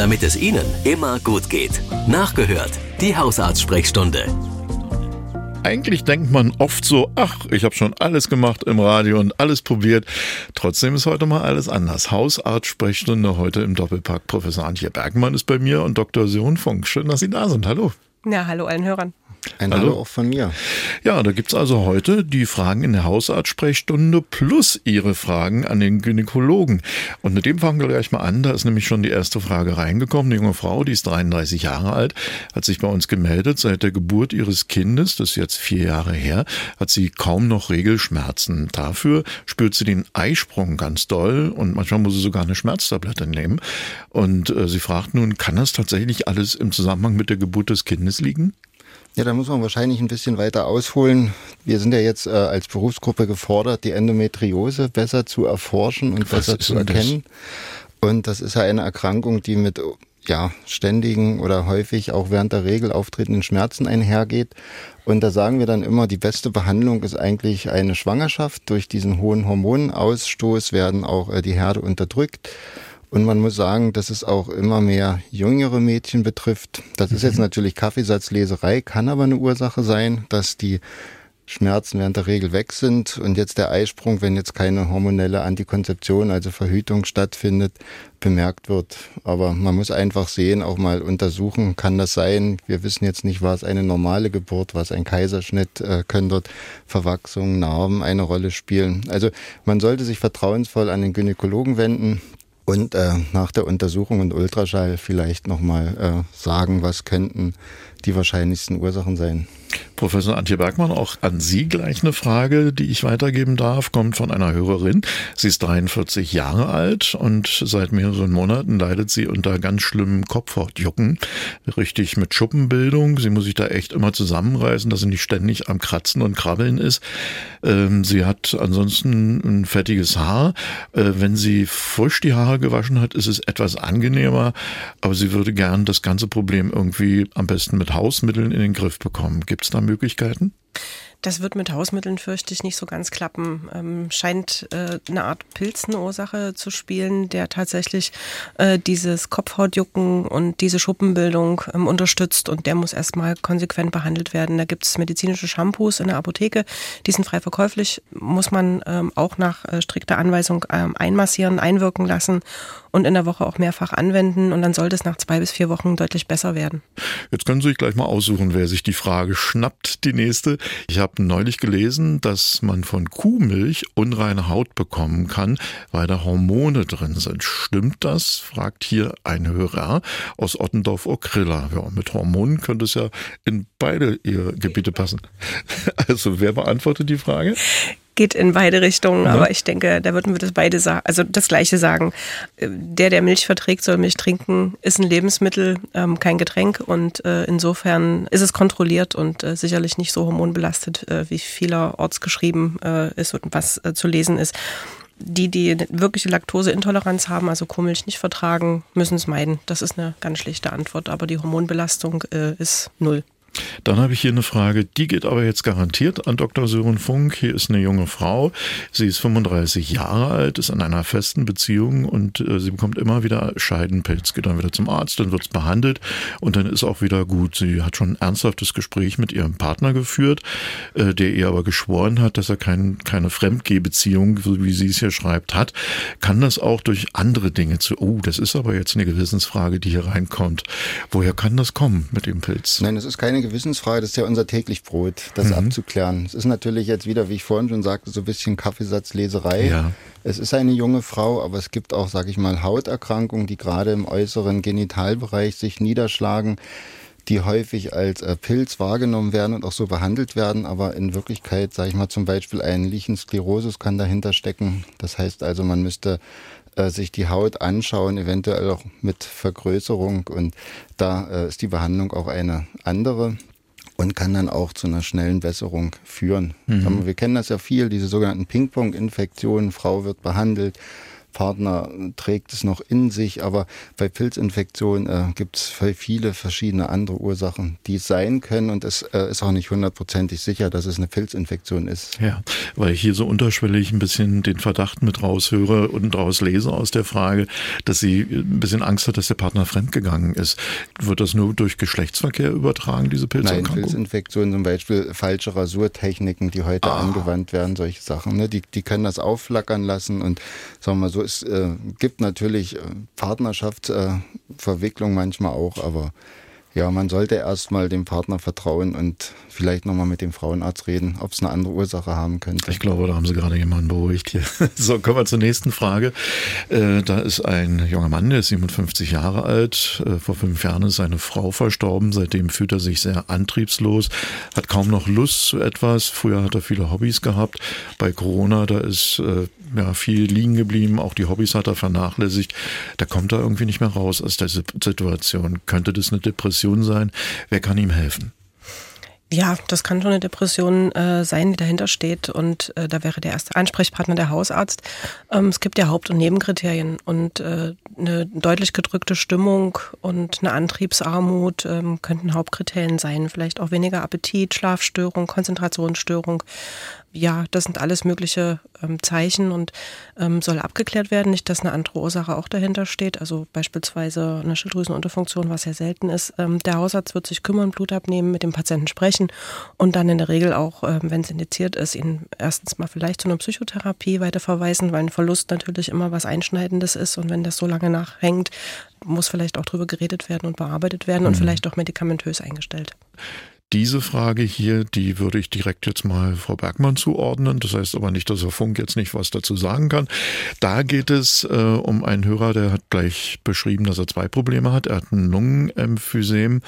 damit es Ihnen immer gut geht. Nachgehört, die Hausarztsprechstunde. Eigentlich denkt man oft so, ach, ich habe schon alles gemacht im Radio und alles probiert. Trotzdem ist heute mal alles anders. Hausarzt-Sprechstunde heute im Doppelpack. Professor Antje Bergmann ist bei mir und Dr. Sören Funk. Schön, dass Sie da sind. Hallo. Ja, hallo allen Hörern. Ein Hallo. Hallo auch von mir. Ja, da gibt's also heute die Fragen in der Hausarztsprechstunde plus Ihre Fragen an den Gynäkologen. Und mit dem fangen wir gleich mal an. Da ist nämlich schon die erste Frage reingekommen. Eine junge Frau, die ist 33 Jahre alt, hat sich bei uns gemeldet. Seit der Geburt ihres Kindes, das ist jetzt vier Jahre her, hat sie kaum noch Regelschmerzen. Dafür spürt sie den Eisprung ganz doll und manchmal muss sie sogar eine Schmerztablette nehmen. Und äh, sie fragt nun, kann das tatsächlich alles im Zusammenhang mit der Geburt des Kindes liegen? Ja, da muss man wahrscheinlich ein bisschen weiter ausholen. Wir sind ja jetzt äh, als Berufsgruppe gefordert, die Endometriose besser zu erforschen und Was besser zu erkennen. Das? Und das ist ja eine Erkrankung, die mit ja, ständigen oder häufig auch während der Regel auftretenden Schmerzen einhergeht. Und da sagen wir dann immer, die beste Behandlung ist eigentlich eine Schwangerschaft. Durch diesen hohen Hormonausstoß werden auch äh, die Herde unterdrückt. Und man muss sagen, dass es auch immer mehr jüngere Mädchen betrifft. Das ist jetzt mhm. natürlich Kaffeesatzleserei, kann aber eine Ursache sein, dass die Schmerzen während der Regel weg sind und jetzt der Eisprung, wenn jetzt keine hormonelle Antikonzeption, also Verhütung stattfindet, bemerkt wird. Aber man muss einfach sehen, auch mal untersuchen, kann das sein? Wir wissen jetzt nicht, war es eine normale Geburt, was ein Kaiserschnitt, äh, können dort Verwachsungen, Narben eine Rolle spielen. Also man sollte sich vertrauensvoll an den Gynäkologen wenden und äh, nach der Untersuchung und Ultraschall vielleicht nochmal äh, sagen, was könnten die wahrscheinlichsten Ursachen sein. Professor Antje Bergmann, auch an Sie gleich eine Frage, die ich weitergeben darf, kommt von einer Hörerin. Sie ist 43 Jahre alt und seit mehreren Monaten leidet sie unter ganz schlimmem Kopfhautjucken, richtig mit Schuppenbildung. Sie muss sich da echt immer zusammenreißen, dass sie nicht ständig am Kratzen und Krabbeln ist. Ähm, sie hat ansonsten ein fettiges Haar. Äh, wenn sie frisch die Haare gewaschen hat, ist es etwas angenehmer, aber sie würde gern das ganze Problem irgendwie am besten mit Hausmitteln in den Griff bekommen. Gibt es da Möglichkeiten? Das wird mit Hausmitteln, fürchte ich, nicht so ganz klappen. Ähm, scheint äh, eine Art Pilz eine Ursache zu spielen, der tatsächlich äh, dieses Kopfhautjucken und diese Schuppenbildung ähm, unterstützt und der muss erstmal konsequent behandelt werden. Da gibt es medizinische Shampoos in der Apotheke, die sind frei verkäuflich, muss man ähm, auch nach äh, strikter Anweisung ähm, einmassieren, einwirken lassen und in der Woche auch mehrfach anwenden und dann sollte es nach zwei bis vier Wochen deutlich besser werden. Jetzt können Sie sich gleich mal aussuchen, wer sich die Frage schnappt, die nächste. Ich habe neulich gelesen, dass man von Kuhmilch unreine Haut bekommen kann, weil da Hormone drin sind. Stimmt das? fragt hier ein Hörer aus Ottendorf-Okrilla. Ja, mit Hormonen könnte es ja in beide Gebiete passen. Also wer beantwortet die Frage? Geht in beide Richtungen, ja. aber ich denke, da würden wir das beide sagen, also das Gleiche sagen. Der, der Milch verträgt, soll Milch trinken, ist ein Lebensmittel, ähm, kein Getränk und äh, insofern ist es kontrolliert und äh, sicherlich nicht so hormonbelastet, äh, wie vielerorts geschrieben äh, ist und was äh, zu lesen ist. Die, die wirkliche Laktoseintoleranz haben, also Kuhmilch nicht vertragen, müssen es meiden. Das ist eine ganz schlichte Antwort, aber die Hormonbelastung äh, ist null. Dann habe ich hier eine Frage, die geht aber jetzt garantiert an Dr. Sören Funk. Hier ist eine junge Frau. Sie ist 35 Jahre alt, ist in einer festen Beziehung und äh, sie bekommt immer wieder Scheidenpilz, geht dann wieder zum Arzt, dann wird es behandelt und dann ist auch wieder gut. Sie hat schon ein ernsthaftes Gespräch mit ihrem Partner geführt, äh, der ihr aber geschworen hat, dass er kein, keine Fremdgehbeziehung, so wie sie es hier schreibt, hat. Kann das auch durch andere Dinge zu, oh, das ist aber jetzt eine Gewissensfrage, die hier reinkommt. Woher kann das kommen mit dem Pilz? Nein, es ist keine Gewissensfrage, das ist ja unser täglich Brot, das mhm. abzuklären. Es ist natürlich jetzt wieder, wie ich vorhin schon sagte, so ein bisschen Kaffeesatzleserei. Ja. Es ist eine junge Frau, aber es gibt auch, sag ich mal, Hauterkrankungen, die gerade im äußeren Genitalbereich sich niederschlagen die häufig als äh, Pilz wahrgenommen werden und auch so behandelt werden, aber in Wirklichkeit, sage ich mal, zum Beispiel ein Lichensklerosis kann dahinter stecken. Das heißt also, man müsste äh, sich die Haut anschauen, eventuell auch mit Vergrößerung. Und da äh, ist die Behandlung auch eine andere und kann dann auch zu einer schnellen Besserung führen. Mhm. wir kennen das ja viel, diese sogenannten Ping-Pong-Infektionen. Frau wird behandelt, Partner trägt es noch in sich, aber bei Pilzinfektionen äh, gibt es viele verschiedene andere Ursachen, die es sein können und es äh, ist auch nicht hundertprozentig sicher, dass es eine Pilzinfektion ist. Ja, weil ich hier so unterschwellig ein bisschen den Verdacht mit raushöre und rauslese aus der Frage, dass sie ein bisschen Angst hat, dass der Partner fremdgegangen ist. Wird das nur durch Geschlechtsverkehr übertragen, diese Pilzerkrankung? Nein, Pilzinfektionen zum Beispiel falsche Rasurtechniken, die heute ah. angewandt werden, solche Sachen, ne? die, die können das aufflackern lassen und sagen wir mal so, es äh, gibt natürlich äh, Partnerschaftsverwicklung äh, manchmal auch, aber ja, man sollte erstmal dem Partner vertrauen und vielleicht nochmal mit dem Frauenarzt reden, ob es eine andere Ursache haben könnte. Ich glaube, da haben Sie gerade jemanden beruhigt hier. So, kommen wir zur nächsten Frage. Äh, da ist ein junger Mann, der ist 57 Jahre alt. Äh, vor fünf Jahren ist seine Frau verstorben. Seitdem fühlt er sich sehr antriebslos, hat kaum noch Lust zu etwas. Früher hat er viele Hobbys gehabt. Bei Corona, da ist äh, ja, viel liegen geblieben. Auch die Hobbys hat er vernachlässigt. Da kommt er irgendwie nicht mehr raus aus der Situation. Könnte das eine Depression sein? Wer kann ihm helfen? Ja, das kann schon eine Depression äh, sein, die dahinter steht. Und äh, da wäre der erste Ansprechpartner der Hausarzt. Ähm, es gibt ja Haupt- und Nebenkriterien. Und äh, eine deutlich gedrückte Stimmung und eine Antriebsarmut ähm, könnten Hauptkriterien sein. Vielleicht auch weniger Appetit, Schlafstörung, Konzentrationsstörung ja, das sind alles mögliche ähm, Zeichen und ähm, soll abgeklärt werden. Nicht, dass eine andere Ursache auch dahinter steht, also beispielsweise eine Schilddrüsenunterfunktion, was ja selten ist. Ähm, der Hausarzt wird sich kümmern, Blut abnehmen, mit dem Patienten sprechen und dann in der Regel auch, ähm, wenn es indiziert ist, ihn erstens mal vielleicht zu einer Psychotherapie weiterverweisen, weil ein Verlust natürlich immer was Einschneidendes ist und wenn das so lange nachhängt, muss vielleicht auch drüber geredet werden und bearbeitet werden mhm. und vielleicht auch medikamentös eingestellt. Diese Frage hier, die würde ich direkt jetzt mal Frau Bergmann zuordnen. Das heißt aber nicht, dass Herr Funk jetzt nicht was dazu sagen kann. Da geht es äh, um einen Hörer, der hat gleich beschrieben, dass er zwei Probleme hat. Er hat ein Lungenemphysem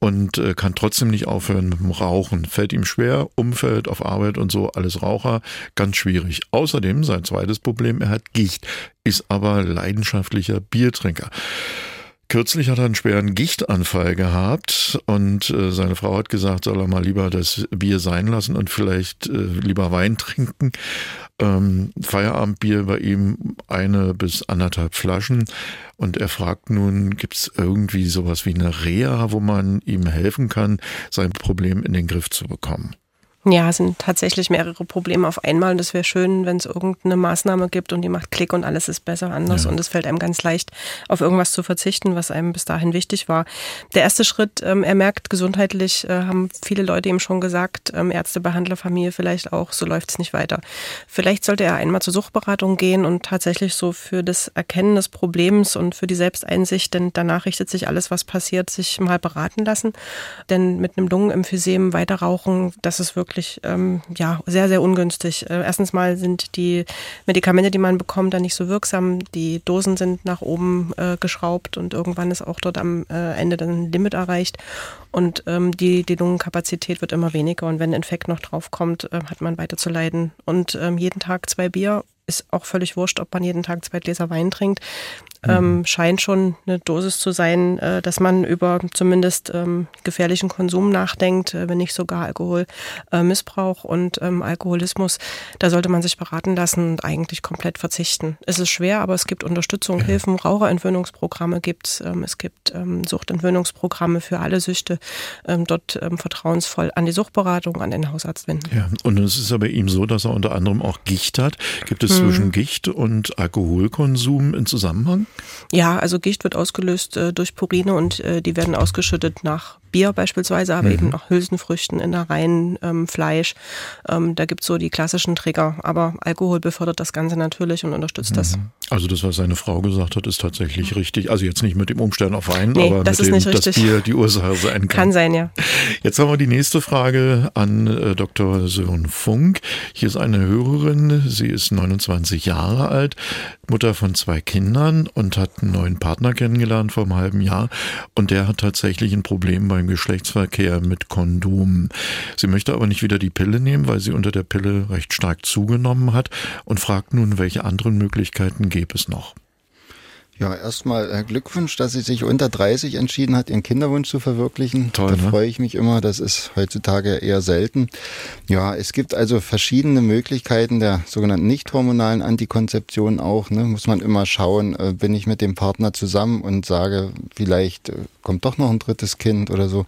und äh, kann trotzdem nicht aufhören mit dem Rauchen. Fällt ihm schwer, Umfeld auf Arbeit und so, alles Raucher, ganz schwierig. Außerdem sein zweites Problem, er hat Gicht, ist aber leidenschaftlicher Biertrinker. Kürzlich hat er einen schweren Gichtanfall gehabt und äh, seine Frau hat gesagt, soll er mal lieber das Bier sein lassen und vielleicht äh, lieber Wein trinken. Ähm, Feierabendbier bei ihm eine bis anderthalb Flaschen und er fragt nun, gibt es irgendwie sowas wie eine Reha, wo man ihm helfen kann, sein Problem in den Griff zu bekommen? Ja, es sind tatsächlich mehrere Probleme auf einmal. Und es wäre schön, wenn es irgendeine Maßnahme gibt und die macht Klick und alles ist besser anders. Ja. Und es fällt einem ganz leicht, auf irgendwas zu verzichten, was einem bis dahin wichtig war. Der erste Schritt, ähm, er merkt gesundheitlich, äh, haben viele Leute ihm schon gesagt, ähm, Ärzte, Behandler, Familie vielleicht auch, so läuft es nicht weiter. Vielleicht sollte er einmal zur Suchtberatung gehen und tatsächlich so für das Erkennen des Problems und für die Selbsteinsicht, denn danach richtet sich alles, was passiert, sich mal beraten lassen. Denn mit einem Lungenemphysem weiter rauchen, das ist wirklich wirklich ähm, ja, sehr, sehr ungünstig. Äh, erstens mal sind die Medikamente, die man bekommt, dann nicht so wirksam. Die Dosen sind nach oben äh, geschraubt und irgendwann ist auch dort am äh, Ende dann ein Limit erreicht. Und ähm, die, die Lungenkapazität wird immer weniger. Und wenn ein Infekt noch draufkommt, äh, hat man weiter zu leiden. Und ähm, jeden Tag zwei Bier ist auch völlig wurscht, ob man jeden Tag zwei Gläser Wein trinkt. Ähm, mhm. scheint schon eine Dosis zu sein, äh, dass man über zumindest ähm, gefährlichen Konsum nachdenkt, äh, wenn nicht sogar Alkoholmissbrauch äh, und ähm, Alkoholismus. Da sollte man sich beraten lassen und eigentlich komplett verzichten. Es ist schwer, aber es gibt Unterstützung, ja. Hilfen, Raucherentwöhnungsprogramme gibt es. Ähm, es gibt ähm, Suchtentwöhnungsprogramme für alle Süchte. Ähm, dort vertrauensvoll an die Suchtberatung, an den Hausarzt wenden. Ja, und es ist aber ihm so, dass er unter anderem auch Gicht hat. Gibt es zwischen. Gicht und Alkoholkonsum in Zusammenhang? Ja, also Gicht wird ausgelöst äh, durch Purine und äh, die werden ausgeschüttet nach Bier beispielsweise, aber mhm. eben auch Hülsenfrüchten, Innereien, ähm, Fleisch. Ähm, da gibt's so die klassischen Trigger. Aber Alkohol befördert das Ganze natürlich und unterstützt mhm. das. Also das, was seine Frau gesagt hat, ist tatsächlich richtig. Also jetzt nicht mit dem Umstellen auf Wein, nee, aber das mit dem, dass Bier die Ursache sein kann. Kann sein, ja. Jetzt haben wir die nächste Frage an äh, Dr. Sören Funk. Hier ist eine Hörerin, sie ist 29 Jahre alt, Mutter von zwei Kindern und hat einen neuen Partner kennengelernt vor einem halben Jahr. Und der hat tatsächlich ein Problem bei beim Geschlechtsverkehr mit Kondom. Sie möchte aber nicht wieder die Pille nehmen, weil sie unter der Pille recht stark zugenommen hat und fragt nun, welche anderen Möglichkeiten gäbe es noch? Ja, erstmal äh, Glückwunsch, dass sie sich unter 30 entschieden hat, ihren Kinderwunsch zu verwirklichen. Toll, da ne? freue ich mich immer. Das ist heutzutage eher selten. Ja, es gibt also verschiedene Möglichkeiten der sogenannten nicht hormonalen Antikonzeption auch. Ne? Muss man immer schauen, äh, bin ich mit dem Partner zusammen und sage, vielleicht äh, kommt doch noch ein drittes Kind oder so.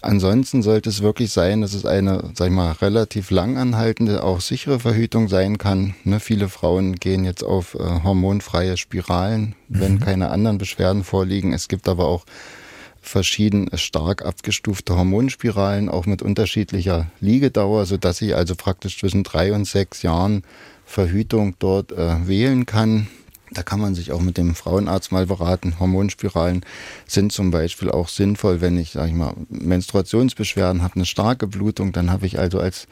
Ansonsten sollte es wirklich sein, dass es eine, sag ich mal, relativ langanhaltende, auch sichere Verhütung sein kann. Ne, viele Frauen gehen jetzt auf äh, hormonfreie Spiralen, wenn mhm. keine anderen Beschwerden vorliegen. Es gibt aber auch verschieden stark abgestufte Hormonspiralen, auch mit unterschiedlicher Liegedauer, so dass ich also praktisch zwischen drei und sechs Jahren Verhütung dort äh, wählen kann. Da kann man sich auch mit dem Frauenarzt mal beraten. Hormonspiralen sind zum Beispiel auch sinnvoll, wenn ich, sag ich mal, Menstruationsbeschwerden habe, eine starke Blutung, dann habe ich also als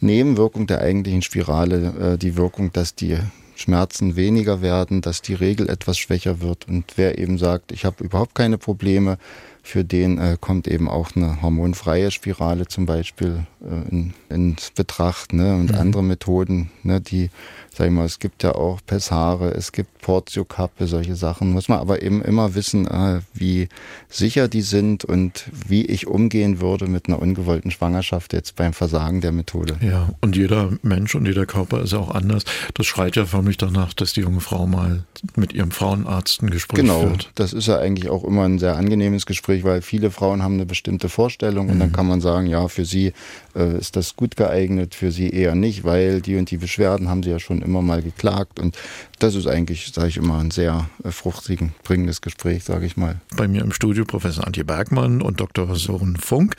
Nebenwirkung der eigentlichen Spirale äh, die Wirkung, dass die Schmerzen weniger werden, dass die Regel etwas schwächer wird. Und wer eben sagt, ich habe überhaupt keine Probleme, für den äh, kommt eben auch eine hormonfreie Spirale zum Beispiel äh, in, ins Betracht ne? und mhm. andere Methoden, ne? die sag ich mal, es gibt ja auch Pessare, es gibt Portiokappe, solche Sachen. Muss man aber eben immer wissen, äh, wie sicher die sind und wie ich umgehen würde mit einer ungewollten Schwangerschaft jetzt beim Versagen der Methode. Ja, und jeder Mensch und jeder Körper ist ja auch anders. Das schreit ja förmlich danach, dass die junge Frau mal mit ihrem Frauenarzt ein Gespräch genau, führt. Genau, das ist ja eigentlich auch immer ein sehr angenehmes Gespräch, weil viele Frauen haben eine bestimmte Vorstellung mhm. und dann mhm. kann man sagen, ja, für sie äh, ist das gut geeignet, für sie eher nicht, weil die und die Beschwerden haben sie ja schon immer mal geklagt. Und das ist eigentlich, sage ich immer, ein sehr äh, fruchtigen, bringendes Gespräch, sage ich mal. Bei mir im Studio Professor Antje Bergmann und Dr. Sören Funk.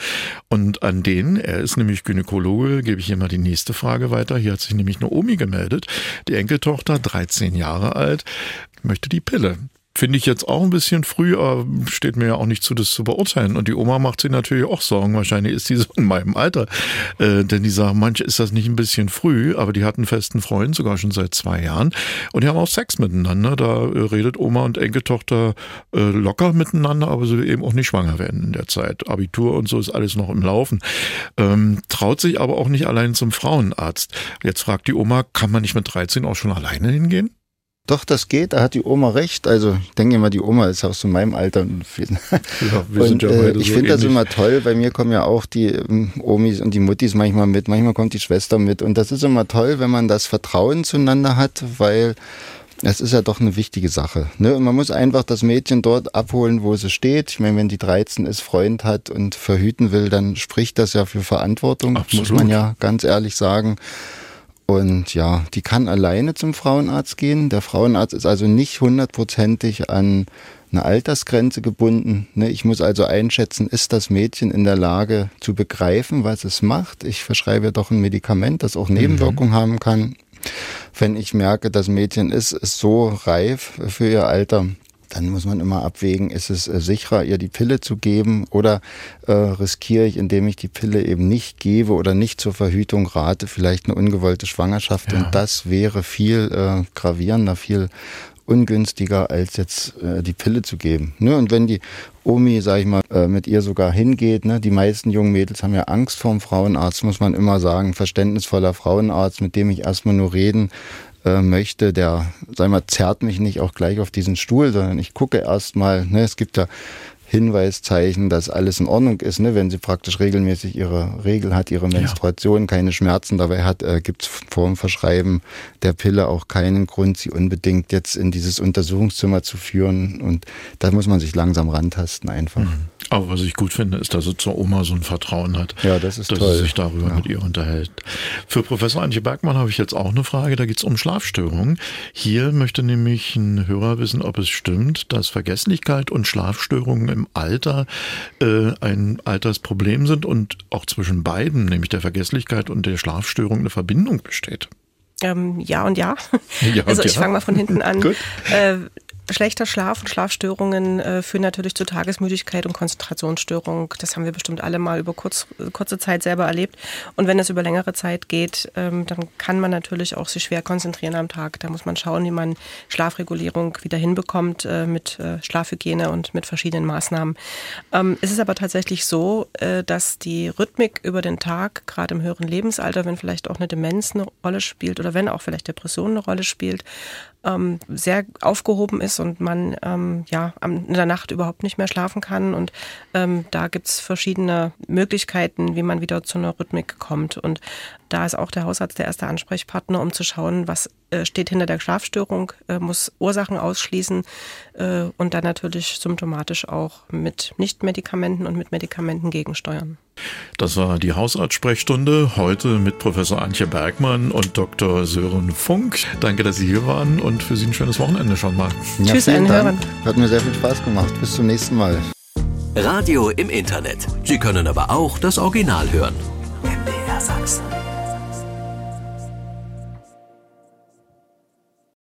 Und an den, er ist nämlich Gynäkologe, gebe ich hier mal die nächste Frage weiter. Hier hat sich nämlich eine Omi gemeldet, die Enkeltochter, 13 Jahre alt, möchte die Pille. Finde ich jetzt auch ein bisschen früh, aber steht mir ja auch nicht zu, das zu beurteilen. Und die Oma macht sich natürlich auch Sorgen. Wahrscheinlich ist die so in meinem Alter. Äh, denn die sagen, manche ist das nicht ein bisschen früh, aber die hat einen festen Freund, sogar schon seit zwei Jahren. Und die haben auch Sex miteinander. Da äh, redet Oma und Enkeltochter äh, locker miteinander, aber sie will eben auch nicht schwanger werden in der Zeit. Abitur und so ist alles noch im Laufen. Ähm, traut sich aber auch nicht allein zum Frauenarzt. Jetzt fragt die Oma, kann man nicht mit 13 auch schon alleine hingehen? Doch, das geht, da hat die Oma recht. Also ich denke immer, die Oma ist auch so meinem Alter. Ja, wir und, sind ja äh, ich so finde das immer toll. Bei mir kommen ja auch die ähm, Omis und die Muttis manchmal mit, manchmal kommt die Schwester mit. Und das ist immer toll, wenn man das Vertrauen zueinander hat, weil es ist ja doch eine wichtige Sache. Ne? Und man muss einfach das Mädchen dort abholen, wo sie steht. Ich meine, wenn die 13 ist, Freund hat und verhüten will, dann spricht das ja für Verantwortung, Absolut. muss man ja ganz ehrlich sagen. Und ja, die kann alleine zum Frauenarzt gehen. Der Frauenarzt ist also nicht hundertprozentig an eine Altersgrenze gebunden. Ne? Ich muss also einschätzen, ist das Mädchen in der Lage zu begreifen, was es macht. Ich verschreibe doch ein Medikament, das auch Nebenwirkungen mhm. haben kann. Wenn ich merke, das Mädchen ist, ist so reif für ihr Alter, dann muss man immer abwägen, ist es äh, sicherer, ihr die Pille zu geben oder äh, riskiere ich, indem ich die Pille eben nicht gebe oder nicht zur Verhütung rate, vielleicht eine ungewollte Schwangerschaft. Ja. Und das wäre viel äh, gravierender, viel ungünstiger, als jetzt äh, die Pille zu geben. Ne? Und wenn die Omi, sag ich mal, äh, mit ihr sogar hingeht, ne? die meisten jungen Mädels haben ja Angst vorm Frauenarzt, muss man immer sagen, verständnisvoller Frauenarzt, mit dem ich erstmal nur reden äh, möchte, der, sag mal, zerrt mich nicht auch gleich auf diesen Stuhl, sondern ich gucke erstmal, ne, es gibt ja Hinweiszeichen, dass alles in Ordnung ist, ne? wenn sie praktisch regelmäßig ihre Regel hat, ihre Menstruation, ja. keine Schmerzen dabei hat, äh, gibt es vor dem Verschreiben der Pille auch keinen Grund, sie unbedingt jetzt in dieses Untersuchungszimmer zu führen. Und da muss man sich langsam rantasten einfach. Mhm. Aber was ich gut finde, ist, dass er zur Oma so ein Vertrauen hat, ja, das ist dass toll. er sich darüber ja. mit ihr unterhält. Für Professor Antje Bergmann habe ich jetzt auch eine Frage, da geht es um Schlafstörungen. Hier möchte nämlich ein Hörer wissen, ob es stimmt, dass Vergesslichkeit und Schlafstörungen im Alter äh, ein Altersproblem sind und auch zwischen beiden, nämlich der Vergesslichkeit und der Schlafstörung, eine Verbindung besteht. Ähm, ja und ja. ja also ich ja. fange mal von hinten an. äh, Schlechter Schlaf und Schlafstörungen äh, führen natürlich zu Tagesmüdigkeit und Konzentrationsstörung. Das haben wir bestimmt alle mal über kurz, kurze Zeit selber erlebt. Und wenn es über längere Zeit geht, ähm, dann kann man natürlich auch sich schwer konzentrieren am Tag. Da muss man schauen, wie man Schlafregulierung wieder hinbekommt äh, mit äh, Schlafhygiene und mit verschiedenen Maßnahmen. Ähm, es ist aber tatsächlich so, äh, dass die Rhythmik über den Tag, gerade im höheren Lebensalter, wenn vielleicht auch eine Demenz eine Rolle spielt oder wenn auch vielleicht Depression eine Rolle spielt, ähm, sehr aufgehoben ist und man ähm, ja in der Nacht überhaupt nicht mehr schlafen kann. Und ähm, da gibt's verschiedene Möglichkeiten, wie man wieder zu einer Rhythmik kommt. Und da ist auch der Hausarzt der erste Ansprechpartner, um zu schauen, was äh, steht hinter der Schlafstörung, äh, muss Ursachen ausschließen äh, und dann natürlich symptomatisch auch mit Nichtmedikamenten und mit Medikamenten gegensteuern. Das war die Hausarztsprechstunde heute mit Professor Antje Bergmann und Dr. Sören Funk. Danke, dass Sie hier waren und und für Sie ein schönes Wochenende schon mal. Ja, Tschüss allen Hörern. Hat mir sehr viel Spaß gemacht. Bis zum nächsten Mal. Radio im Internet. Sie können aber auch das Original hören. MDR Sachsen.